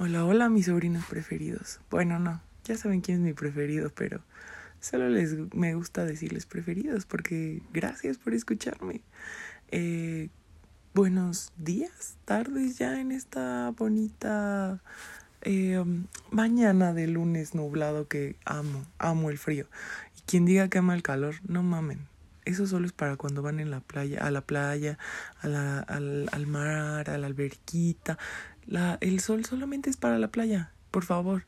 Hola, hola, mis sobrinos preferidos. Bueno, no, ya saben quién es mi preferido, pero solo les me gusta decirles preferidos porque gracias por escucharme. Eh, buenos días, tardes ya en esta bonita eh, mañana de lunes nublado que amo, amo el frío. Y quien diga que ama el calor, no mamen. Eso solo es para cuando van en la playa, a la playa, a la, al, al mar, a la alberquita. La, el sol solamente es para la playa, por favor.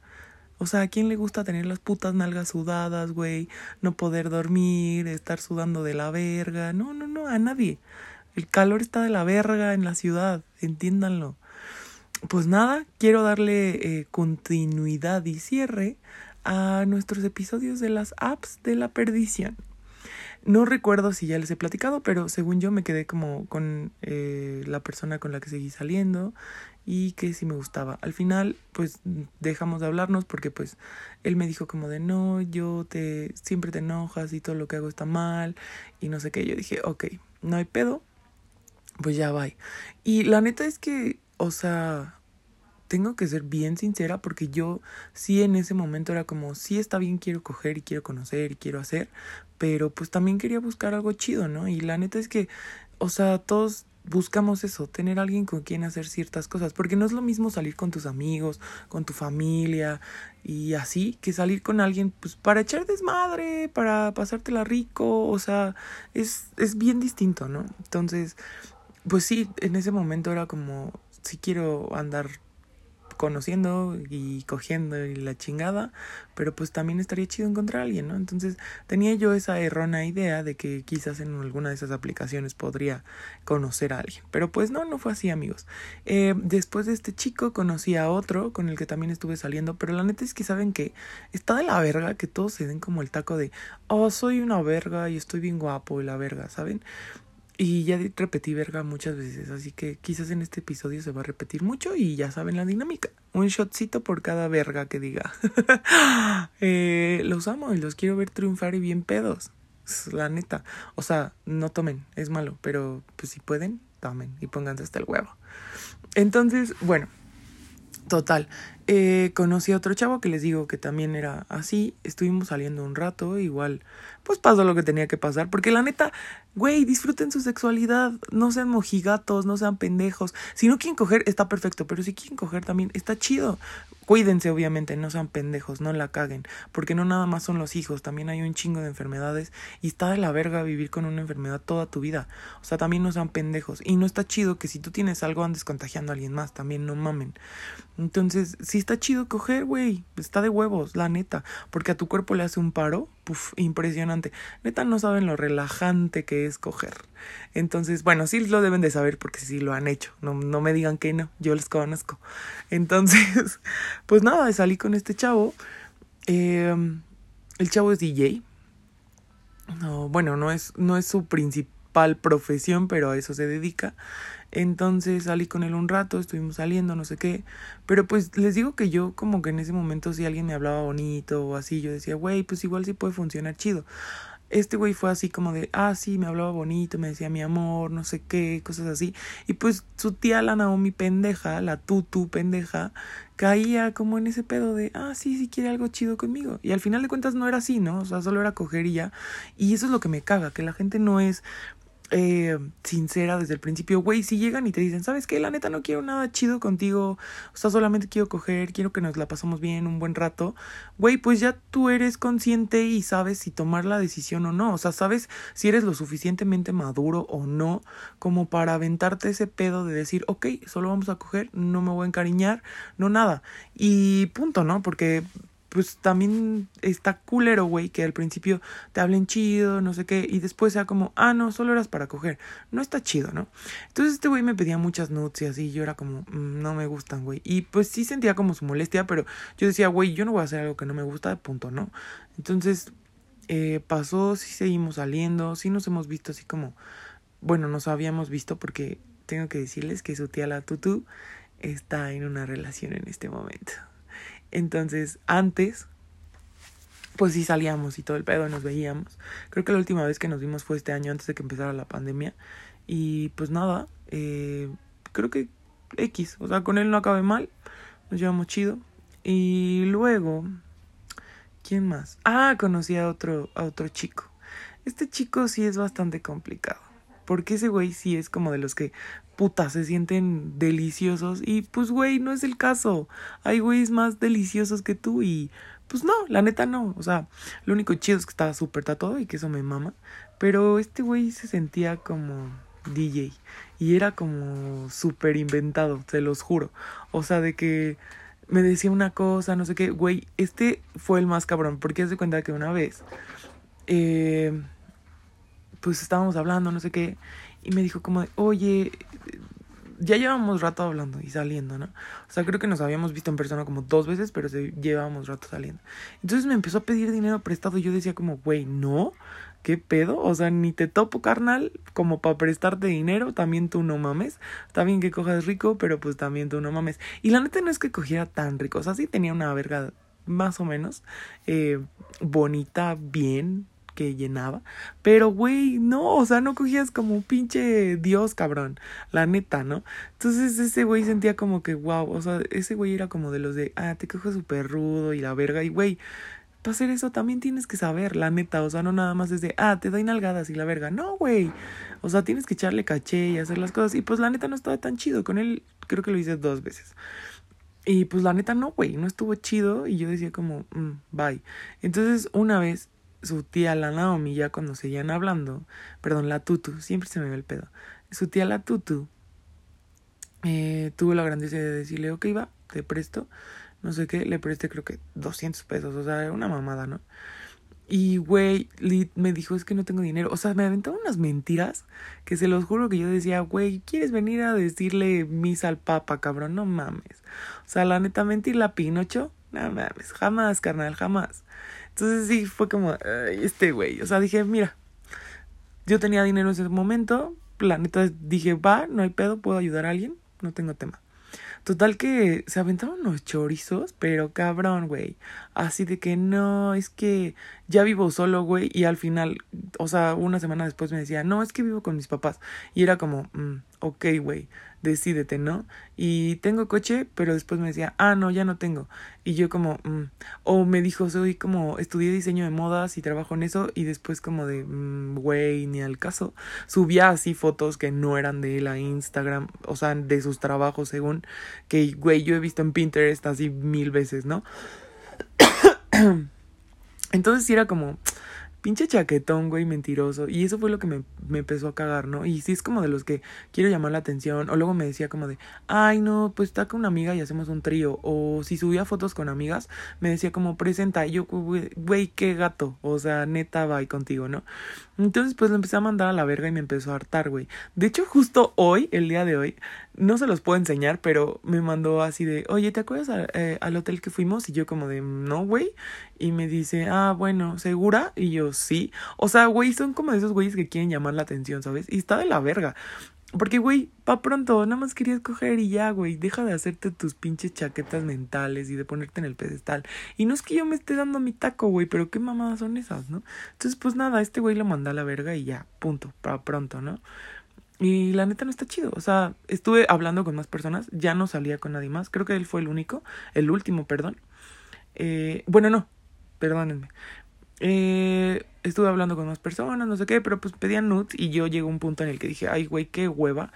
O sea, ¿a quién le gusta tener las putas nalgas sudadas, güey? No poder dormir, estar sudando de la verga. No, no, no, a nadie. El calor está de la verga en la ciudad, entiéndanlo. Pues nada, quiero darle eh, continuidad y cierre a nuestros episodios de las apps de la perdición. No recuerdo si ya les he platicado, pero según yo me quedé como con eh, la persona con la que seguí saliendo y que sí me gustaba. Al final, pues dejamos de hablarnos porque pues él me dijo como de no, yo te siempre te enojas y todo lo que hago está mal y no sé qué. Yo dije, ok, no hay pedo, pues ya va. Y la neta es que, o sea, tengo que ser bien sincera porque yo sí en ese momento era como, sí está bien, quiero coger y quiero conocer y quiero hacer, pero pues también quería buscar algo chido, ¿no? Y la neta es que, o sea, todos buscamos eso, tener alguien con quien hacer ciertas cosas, porque no es lo mismo salir con tus amigos, con tu familia y así, que salir con alguien pues para echar desmadre, para pasártela rico, o sea, es, es bien distinto, ¿no? Entonces, pues sí, en ese momento era como, si quiero andar conociendo y cogiendo y la chingada, pero pues también estaría chido encontrar a alguien, ¿no? Entonces tenía yo esa errónea idea de que quizás en alguna de esas aplicaciones podría conocer a alguien, pero pues no, no fue así amigos. Eh, después de este chico conocí a otro con el que también estuve saliendo, pero la neta es que saben que está de la verga que todos se den como el taco de, oh, soy una verga y estoy bien guapo y la verga, ¿saben? Y ya repetí verga muchas veces, así que quizás en este episodio se va a repetir mucho y ya saben la dinámica. Un shotcito por cada verga que diga. eh, los amo y los quiero ver triunfar y bien pedos. La neta. O sea, no tomen, es malo, pero pues si pueden, tomen y pónganse hasta el huevo. Entonces, bueno, total. Eh, conocí a otro chavo que les digo que también era así. Estuvimos saliendo un rato, igual pues pasó lo que tenía que pasar. Porque la neta, güey, disfruten su sexualidad, no sean mojigatos, no sean pendejos. Si no quieren coger, está perfecto, pero si quieren coger también, está chido. Cuídense, obviamente, no sean pendejos, no la caguen, porque no nada más son los hijos, también hay un chingo de enfermedades y está de la verga vivir con una enfermedad toda tu vida. O sea, también no sean pendejos. Y no está chido que si tú tienes algo andes contagiando a alguien más, también no mamen. Entonces, sí está chido coger, güey, está de huevos, la neta, porque a tu cuerpo le hace un paro, puf, impresionante. Neta, no saben lo relajante que es coger. Entonces, bueno, sí lo deben de saber porque sí lo han hecho. No, no me digan que no, yo les conozco. Entonces, pues nada, salí con este chavo. Eh, el chavo es DJ. No, bueno, no es, no es su principal profesión, pero a eso se dedica. Entonces salí con él un rato, estuvimos saliendo, no sé qué. Pero pues les digo que yo como que en ese momento si alguien me hablaba bonito o así, yo decía, güey, pues igual sí puede funcionar chido. Este güey fue así como de, ah, sí, me hablaba bonito, me decía mi amor, no sé qué, cosas así. Y pues su tía, la Naomi pendeja, la tutu pendeja, caía como en ese pedo de, ah, sí, sí quiere algo chido conmigo. Y al final de cuentas no era así, ¿no? O sea, solo era coger y ya. Y eso es lo que me caga, que la gente no es eh, sincera desde el principio, güey, si llegan y te dicen, ¿sabes qué? La neta no quiero nada chido contigo, o sea, solamente quiero coger, quiero que nos la pasamos bien un buen rato, güey, pues ya tú eres consciente y sabes si tomar la decisión o no, o sea, sabes si eres lo suficientemente maduro o no como para aventarte ese pedo de decir, ok, solo vamos a coger, no me voy a encariñar, no nada, y punto, ¿no? Porque pues también está culero, güey, que al principio te hablen chido, no sé qué, y después sea como, ah, no, solo eras para coger. No está chido, ¿no? Entonces este güey me pedía muchas nudes y así, yo era como, mm, no me gustan, güey. Y pues sí sentía como su molestia, pero yo decía, güey, yo no voy a hacer algo que no me gusta, punto, ¿no? Entonces eh, pasó, sí seguimos saliendo, sí nos hemos visto así como, bueno, nos habíamos visto porque tengo que decirles que su tía la Tutu está en una relación en este momento. Entonces, antes, pues sí salíamos y todo el pedo nos veíamos. Creo que la última vez que nos vimos fue este año antes de que empezara la pandemia. Y pues nada, eh, creo que X, o sea, con él no acabé mal. nos llevamos chido. Y luego, ¿quién más? Ah, conocí a otro, a otro chico. Este chico sí es bastante complicado. Porque ese güey sí es como de los que, puta, se sienten deliciosos. Y pues, güey, no es el caso. Hay güeyes más deliciosos que tú y pues no, la neta no. O sea, lo único chido es que estaba súper tatuado y que eso me mama. Pero este güey se sentía como DJ. Y era como súper inventado, se los juro. O sea, de que me decía una cosa, no sé qué. Güey, este fue el más cabrón. Porque se cuenta que una vez. Eh, pues estábamos hablando, no sé qué. Y me dijo como de, oye, ya llevamos rato hablando y saliendo, ¿no? O sea, creo que nos habíamos visto en persona como dos veces, pero llevábamos rato saliendo. Entonces me empezó a pedir dinero prestado y yo decía como, güey, no, ¿qué pedo? O sea, ni te topo, carnal, como para prestarte dinero, también tú no mames. Está bien que cojas rico, pero pues también tú no mames. Y la neta no es que cogiera tan rico, o sea, sí tenía una verga más o menos eh, bonita, bien, que llenaba. Pero, güey, no, o sea, no cogías como un pinche dios, cabrón. La neta, ¿no? Entonces ese güey sentía como que, wow, o sea, ese güey era como de los de, ah, te cojo súper rudo y la verga. Y, güey, para hacer eso también tienes que saber, la neta. O sea, no nada más desde, ah, te doy nalgadas y la verga. No, güey. O sea, tienes que echarle caché y hacer las cosas. Y pues la neta no estaba tan chido. Con él creo que lo hice dos veces. Y pues la neta no, güey, no estuvo chido y yo decía como, mm, bye. Entonces una vez su tía la Naomi, ya cuando seguían hablando, perdón, la Tutu, siempre se me ve el pedo, su tía la Tutu eh, tuvo la grandeza de decirle, ok, va, te presto, no sé qué, le presté creo que 200 pesos, o sea, una mamada, ¿no? Y, güey, me dijo, es que no tengo dinero. O sea, me aventó unas mentiras que se los juro que yo decía, güey, ¿quieres venir a decirle misa al papa, cabrón? No mames. O sea, la neta, mentirle a Pinocho, no mames, jamás, carnal, jamás. Entonces sí, fue como, este güey. O sea, dije, mira, yo tenía dinero en ese momento, la neta dije, va, no hay pedo, puedo ayudar a alguien, no tengo tema. Total que se aventaron unos chorizos, pero cabrón, güey. Así de que no, es que ya vivo solo, güey. Y al final, o sea, una semana después me decía, no, es que vivo con mis papás. Y era como, mm, ok, güey decídete, ¿no? Y tengo coche, pero después me decía, ah, no, ya no tengo. Y yo como, mm". o me dijo, soy como, estudié diseño de modas y trabajo en eso, y después como de, mm, güey, ni al caso. Subía así fotos que no eran de él a Instagram, o sea, de sus trabajos según, que, güey, yo he visto en Pinterest así mil veces, ¿no? Entonces sí era como, pinche chaquetón, güey, mentiroso. Y eso fue lo que me, me, empezó a cagar, ¿no? Y sí es como de los que quiero llamar la atención. O luego me decía como de, ay, no, pues está con una amiga y hacemos un trío. O si subía fotos con amigas, me decía como, presenta. Y yo, güey, qué gato. O sea, neta, bye contigo, ¿no? Entonces, pues le empecé a mandar a la verga y me empezó a hartar, güey. De hecho, justo hoy, el día de hoy, no se los puedo enseñar, pero me mandó así de, oye, ¿te acuerdas eh, al hotel que fuimos? Y yo como de, no, güey. Y me dice, ah, bueno, ¿segura? Y yo, sí. O sea, güey, son como de esos güeyes que quieren llamar la atención, ¿sabes? Y está de la verga. Porque, güey, pa' pronto, nada más querías coger y ya, güey. Deja de hacerte tus pinches chaquetas mentales y de ponerte en el pedestal. Y no es que yo me esté dando mi taco, güey, pero qué mamadas son esas, ¿no? Entonces, pues nada, este güey lo manda a la verga y ya, punto, pa' pronto, ¿no? Y la neta no está chido. O sea, estuve hablando con más personas, ya no salía con nadie más. Creo que él fue el único, el último, perdón. Eh, bueno, no, perdónenme. Eh, estuve hablando con más personas, no sé qué, pero pues pedían nudes y yo llegué a un punto en el que dije, ay, güey, qué hueva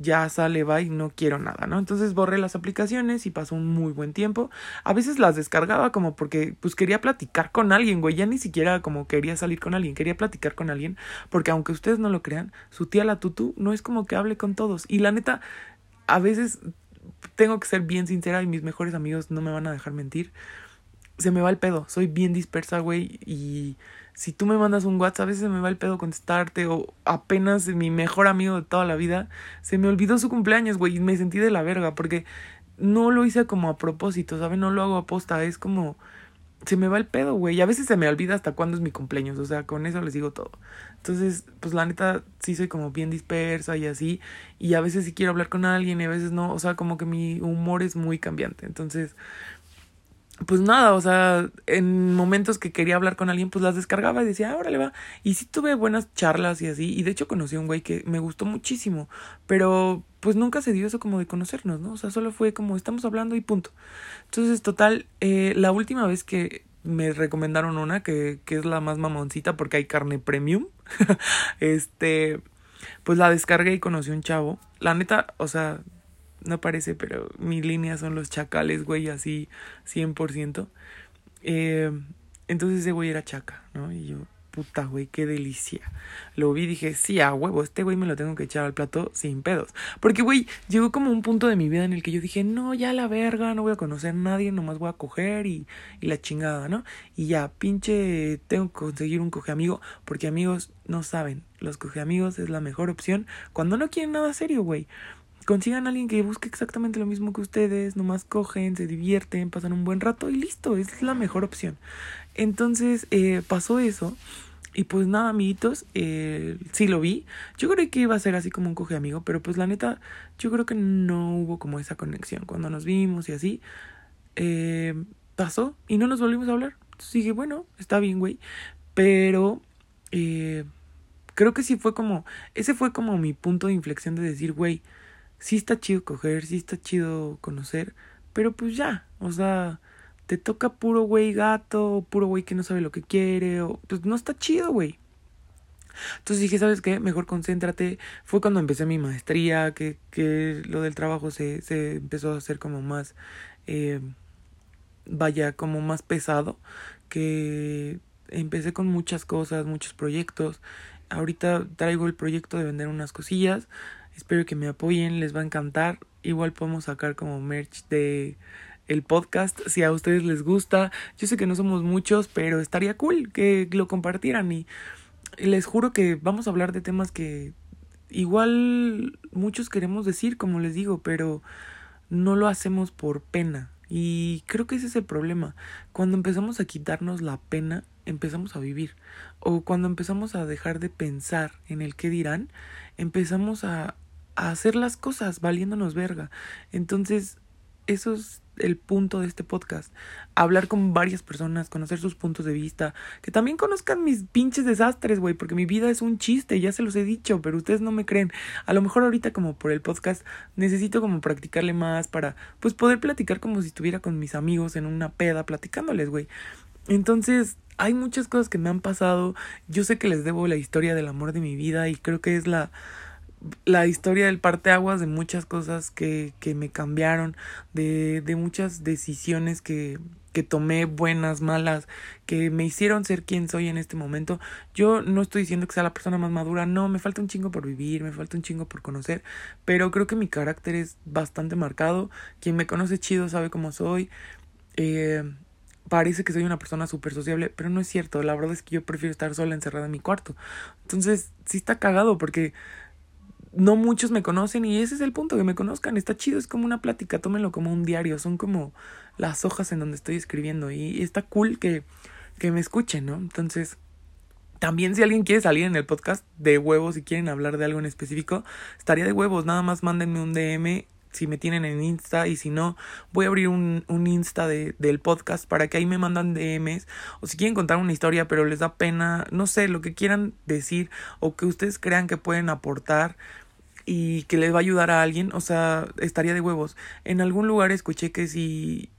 ya sale, va y no quiero nada, ¿no? Entonces borré las aplicaciones y pasó un muy buen tiempo. A veces las descargaba como porque pues quería platicar con alguien, güey, ya ni siquiera como quería salir con alguien, quería platicar con alguien, porque aunque ustedes no lo crean, su tía la tutu no es como que hable con todos. Y la neta, a veces tengo que ser bien sincera y mis mejores amigos no me van a dejar mentir. Se me va el pedo, soy bien dispersa, güey, y si tú me mandas un WhatsApp, a veces me va el pedo contestarte o apenas mi mejor amigo de toda la vida se me olvidó su cumpleaños, güey, y me sentí de la verga porque no lo hice como a propósito, ¿sabes? No lo hago a posta, es como se me va el pedo, güey, y a veces se me olvida hasta cuándo es mi cumpleaños, o sea, con eso les digo todo. Entonces, pues la neta sí soy como bien dispersa y así, y a veces sí quiero hablar con alguien y a veces no, o sea, como que mi humor es muy cambiante. Entonces, pues nada, o sea, en momentos que quería hablar con alguien, pues las descargaba y decía, ahora le va. Y sí tuve buenas charlas y así. Y de hecho conocí a un güey que me gustó muchísimo. Pero pues nunca se dio eso como de conocernos, ¿no? O sea, solo fue como estamos hablando y punto. Entonces, total, eh, la última vez que me recomendaron una, que, que es la más mamoncita porque hay carne premium, este, pues la descargué y conocí a un chavo. La neta, o sea, no parece, pero mi línea son los chacales, güey, así 100%. Eh, entonces ese güey era chaca, ¿no? Y yo, puta, güey, qué delicia. Lo vi y dije, sí, a huevo, este güey me lo tengo que echar al plato sin pedos. Porque, güey, llegó como un punto de mi vida en el que yo dije, no, ya la verga, no voy a conocer a nadie, nomás voy a coger y, y la chingada, ¿no? Y ya, pinche, tengo que conseguir un coge amigo, porque amigos no saben, los coge amigos es la mejor opción cuando no quieren nada serio, güey consigan a alguien que busque exactamente lo mismo que ustedes, nomás cogen, se divierten, pasan un buen rato y listo, es la mejor opción. Entonces eh, pasó eso y pues nada, amiguitos, eh, sí lo vi. Yo creo que iba a ser así como un coge amigo, pero pues la neta, yo creo que no hubo como esa conexión. Cuando nos vimos y así, eh, pasó y no nos volvimos a hablar. Entonces dije, bueno, está bien, güey. Pero eh, creo que sí fue como, ese fue como mi punto de inflexión de decir, güey, sí está chido coger, sí está chido conocer, pero pues ya, o sea, te toca puro güey gato, puro güey que no sabe lo que quiere, o pues no está chido, güey. Entonces dije, ¿sabes qué? Mejor concéntrate. Fue cuando empecé mi maestría, que, que lo del trabajo se, se empezó a hacer como más, eh, vaya, como más pesado, que empecé con muchas cosas, muchos proyectos. Ahorita traigo el proyecto de vender unas cosillas. Espero que me apoyen, les va a encantar. Igual podemos sacar como merch de el podcast si a ustedes les gusta. Yo sé que no somos muchos, pero estaría cool que lo compartieran y les juro que vamos a hablar de temas que igual muchos queremos decir, como les digo, pero no lo hacemos por pena. Y creo que ese es el problema. Cuando empezamos a quitarnos la pena, empezamos a vivir. O cuando empezamos a dejar de pensar en el qué dirán, empezamos a, hacer las cosas valiéndonos verga. Entonces, eso es el punto de este podcast. Hablar con varias personas, conocer sus puntos de vista, que también conozcan mis pinches desastres, güey, porque mi vida es un chiste, ya se los he dicho, pero ustedes no me creen. A lo mejor ahorita como por el podcast necesito como practicarle más para pues poder platicar como si estuviera con mis amigos en una peda platicándoles, güey. Entonces, hay muchas cosas que me han pasado. Yo sé que les debo la historia del amor de mi vida y creo que es la la historia del parteaguas de muchas cosas que, que me cambiaron, de, de muchas decisiones que, que tomé, buenas, malas, que me hicieron ser quien soy en este momento. Yo no estoy diciendo que sea la persona más madura, no, me falta un chingo por vivir, me falta un chingo por conocer, pero creo que mi carácter es bastante marcado. Quien me conoce chido sabe cómo soy. Eh, parece que soy una persona súper sociable, pero no es cierto. La verdad es que yo prefiero estar sola encerrada en mi cuarto. Entonces, sí está cagado porque no muchos me conocen y ese es el punto, que me conozcan. Está chido, es como una plática, tómenlo como un diario, son como las hojas en donde estoy escribiendo y está cool que, que me escuchen, ¿no? Entonces, también si alguien quiere salir en el podcast de huevos y quieren hablar de algo en específico, estaría de huevos, nada más mándenme un DM si me tienen en Insta y si no, voy a abrir un, un Insta de, del podcast para que ahí me mandan DMs o si quieren contar una historia pero les da pena, no sé, lo que quieran decir o que ustedes crean que pueden aportar y que les va a ayudar a alguien, o sea, estaría de huevos. En algún lugar escuché que si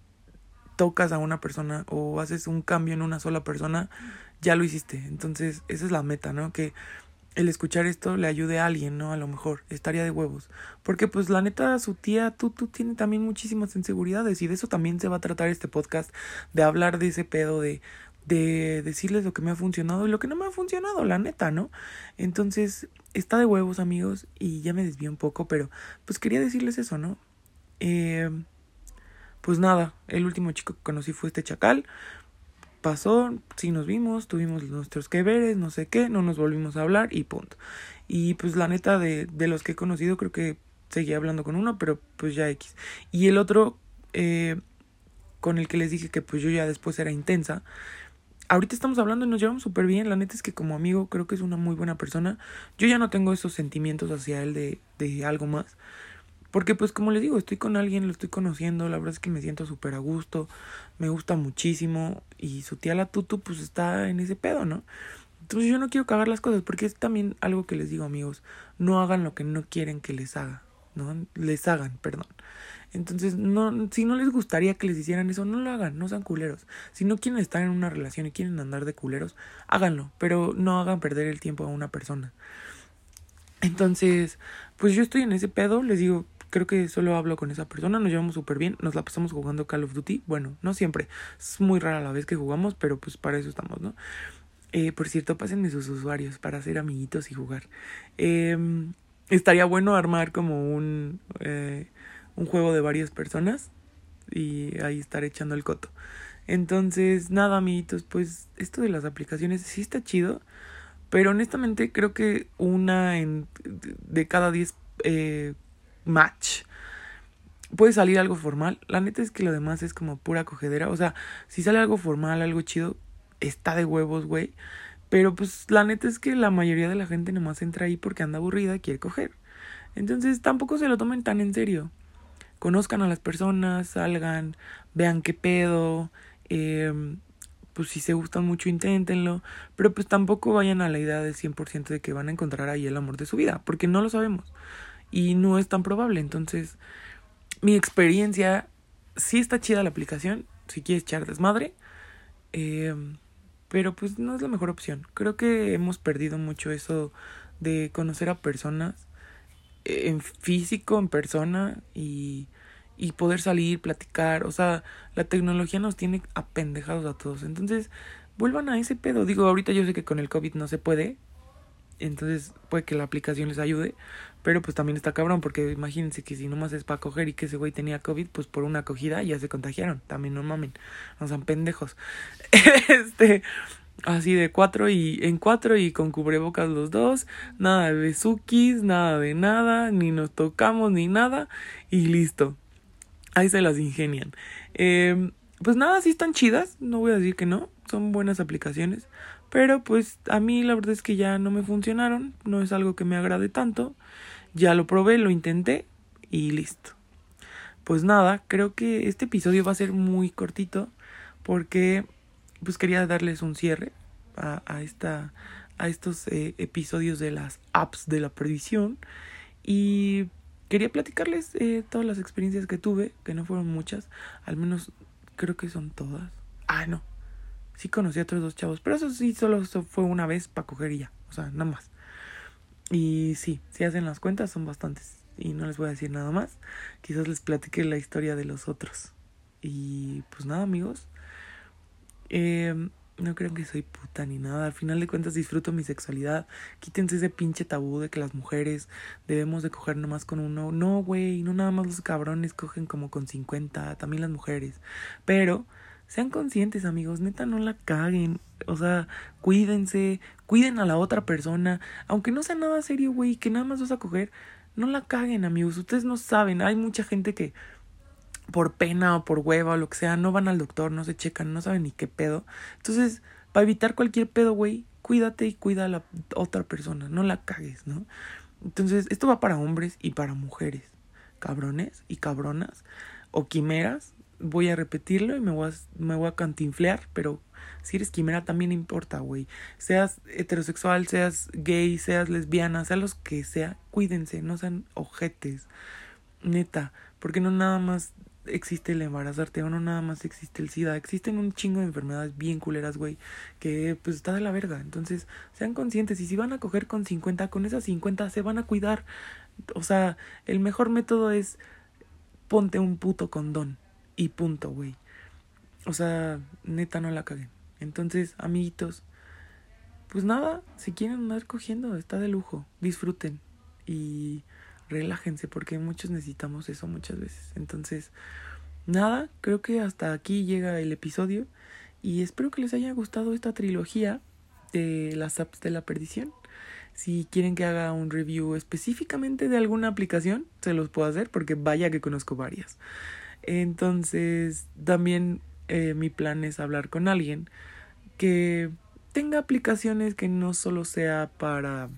tocas a una persona o haces un cambio en una sola persona, ya lo hiciste. Entonces, esa es la meta, ¿no? Que el escuchar esto le ayude a alguien, ¿no? A lo mejor, estaría de huevos. Porque pues la neta, su tía, tú, tú tiene también muchísimas inseguridades y de eso también se va a tratar este podcast, de hablar de ese pedo, de, de decirles lo que me ha funcionado y lo que no me ha funcionado, la neta, ¿no? Entonces, está de huevos, amigos, y ya me desvié un poco, pero pues quería decirles eso, ¿no? Eh, pues nada, el último chico que conocí fue este chacal. Pasó, sí nos vimos, tuvimos nuestros que veres, no sé qué, no nos volvimos a hablar y punto. Y pues la neta de, de los que he conocido creo que seguía hablando con uno, pero pues ya X. Y el otro, eh, con el que les dije que pues yo ya después era intensa, ahorita estamos hablando y nos llevamos súper bien. La neta es que como amigo creo que es una muy buena persona. Yo ya no tengo esos sentimientos hacia él de, de algo más. Porque pues como les digo, estoy con alguien, lo estoy conociendo, la verdad es que me siento súper a gusto, me gusta muchísimo y su tía la tutu pues está en ese pedo, ¿no? Entonces yo no quiero cagar las cosas porque es también algo que les digo amigos, no hagan lo que no quieren que les haga, ¿no? Les hagan, perdón. Entonces, no, si no les gustaría que les hicieran eso, no lo hagan, no sean culeros. Si no quieren estar en una relación y quieren andar de culeros, háganlo, pero no hagan perder el tiempo a una persona. Entonces, pues yo estoy en ese pedo, les digo, creo que solo hablo con esa persona, nos llevamos súper bien, nos la pasamos jugando Call of Duty, bueno, no siempre, es muy rara la vez que jugamos, pero pues para eso estamos, ¿no? Eh, por cierto, pásenme sus usuarios para ser amiguitos y jugar. Eh, estaría bueno armar como un, eh, un juego de varias personas y ahí estar echando el coto. Entonces, nada, amiguitos, pues esto de las aplicaciones sí está chido. Pero honestamente creo que una en, de cada diez eh, match puede salir algo formal. La neta es que lo demás es como pura cogedera. O sea, si sale algo formal, algo chido, está de huevos, güey. Pero pues la neta es que la mayoría de la gente nomás entra ahí porque anda aburrida y quiere coger. Entonces tampoco se lo tomen tan en serio. Conozcan a las personas, salgan, vean qué pedo. Eh, pues si se gustan mucho inténtenlo, pero pues tampoco vayan a la idea del 100% de que van a encontrar ahí el amor de su vida, porque no lo sabemos y no es tan probable. Entonces, mi experiencia, sí está chida la aplicación, si quieres echar desmadre, eh, pero pues no es la mejor opción. Creo que hemos perdido mucho eso de conocer a personas en físico, en persona y y poder salir, platicar, o sea, la tecnología nos tiene apendejados a todos. Entonces, vuelvan a ese pedo. Digo, ahorita yo sé que con el COVID no se puede, entonces puede que la aplicación les ayude, pero pues también está cabrón, porque imagínense que si nomás es para coger y que ese güey tenía COVID, pues por una acogida ya se contagiaron. También no mamen, no sean pendejos. este, así de cuatro y en cuatro y con cubrebocas los dos, nada de besukis, nada de nada, ni nos tocamos ni nada y listo. Ahí se las ingenian. Eh, pues nada, sí están chidas, no voy a decir que no, son buenas aplicaciones, pero pues a mí la verdad es que ya no me funcionaron, no es algo que me agrade tanto, ya lo probé, lo intenté y listo. Pues nada, creo que este episodio va a ser muy cortito porque pues quería darles un cierre a, a esta a estos eh, episodios de las apps de la perdición y quería platicarles eh, todas las experiencias que tuve, que no fueron muchas, al menos creo que son todas. Ah, no. Sí conocí a otros dos chavos, pero eso sí solo fue una vez para coger y ya, o sea, nada más. Y sí, si hacen las cuentas son bastantes y no les voy a decir nada más. Quizás les platique la historia de los otros. Y pues nada, amigos. Eh, no crean que soy puta ni nada. Al final de cuentas disfruto mi sexualidad. Quítense ese pinche tabú de que las mujeres debemos de coger nomás con uno. No, güey, no nada más los cabrones cogen como con 50, también las mujeres. Pero sean conscientes, amigos, neta no la caguen. O sea, cuídense, cuiden a la otra persona. Aunque no sea nada serio, güey, que nada más vas a coger, no la caguen, amigos. Ustedes no saben, hay mucha gente que por pena o por hueva o lo que sea, no van al doctor, no se checan, no saben ni qué pedo. Entonces, para evitar cualquier pedo, güey, cuídate y cuida a la otra persona, no la cagues, ¿no? Entonces, esto va para hombres y para mujeres, cabrones y cabronas o quimeras. Voy a repetirlo y me voy a, me voy a cantinflear, pero si eres quimera también importa, güey. Seas heterosexual, seas gay, seas lesbiana, sea los que sea, cuídense, no sean ojetes. Neta, porque no nada más existe el embarazarte o no nada más existe el SIDA. Existen un chingo de enfermedades bien culeras, güey, que pues está de la verga. Entonces, sean conscientes y si van a coger con 50, con esas 50 se van a cuidar. O sea, el mejor método es ponte un puto condón y punto, güey. O sea, neta no la caguen. Entonces, amiguitos, pues nada, si quieren andar cogiendo, está de lujo. Disfruten y relájense porque muchos necesitamos eso muchas veces. Entonces, nada, creo que hasta aquí llega el episodio y espero que les haya gustado esta trilogía de las apps de la perdición. Si quieren que haga un review específicamente de alguna aplicación, se los puedo hacer porque vaya que conozco varias. Entonces, también eh, mi plan es hablar con alguien que tenga aplicaciones que no solo sea para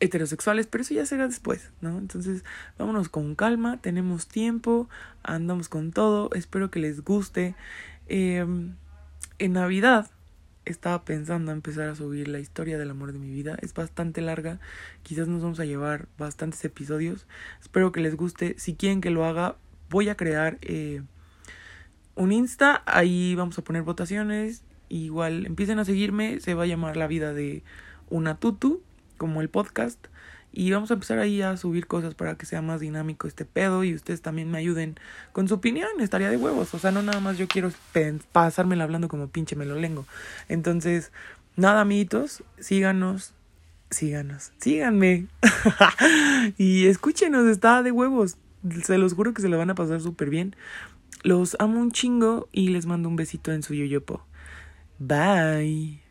heterosexuales, pero eso ya será después, ¿no? Entonces, vámonos con calma, tenemos tiempo, andamos con todo, espero que les guste. Em, en Navidad estaba pensando empezar a subir la historia del amor de mi vida. Es bastante larga, quizás nos vamos a llevar bastantes episodios. Espero que les guste. Si quieren que lo haga, voy a crear eh, un Insta, ahí vamos a poner votaciones. Igual empiecen a seguirme, se va a llamar La vida de una tutu, como el podcast. Y vamos a empezar ahí a subir cosas para que sea más dinámico este pedo y ustedes también me ayuden con su opinión. Estaría de huevos. O sea, no nada más yo quiero pasármela hablando como pinche me lo lengo. Entonces, nada, amiguitos, síganos, síganos, síganme. y escúchenos, está de huevos. Se los juro que se lo van a pasar súper bien. Los amo un chingo y les mando un besito en su yoyopo. Bye.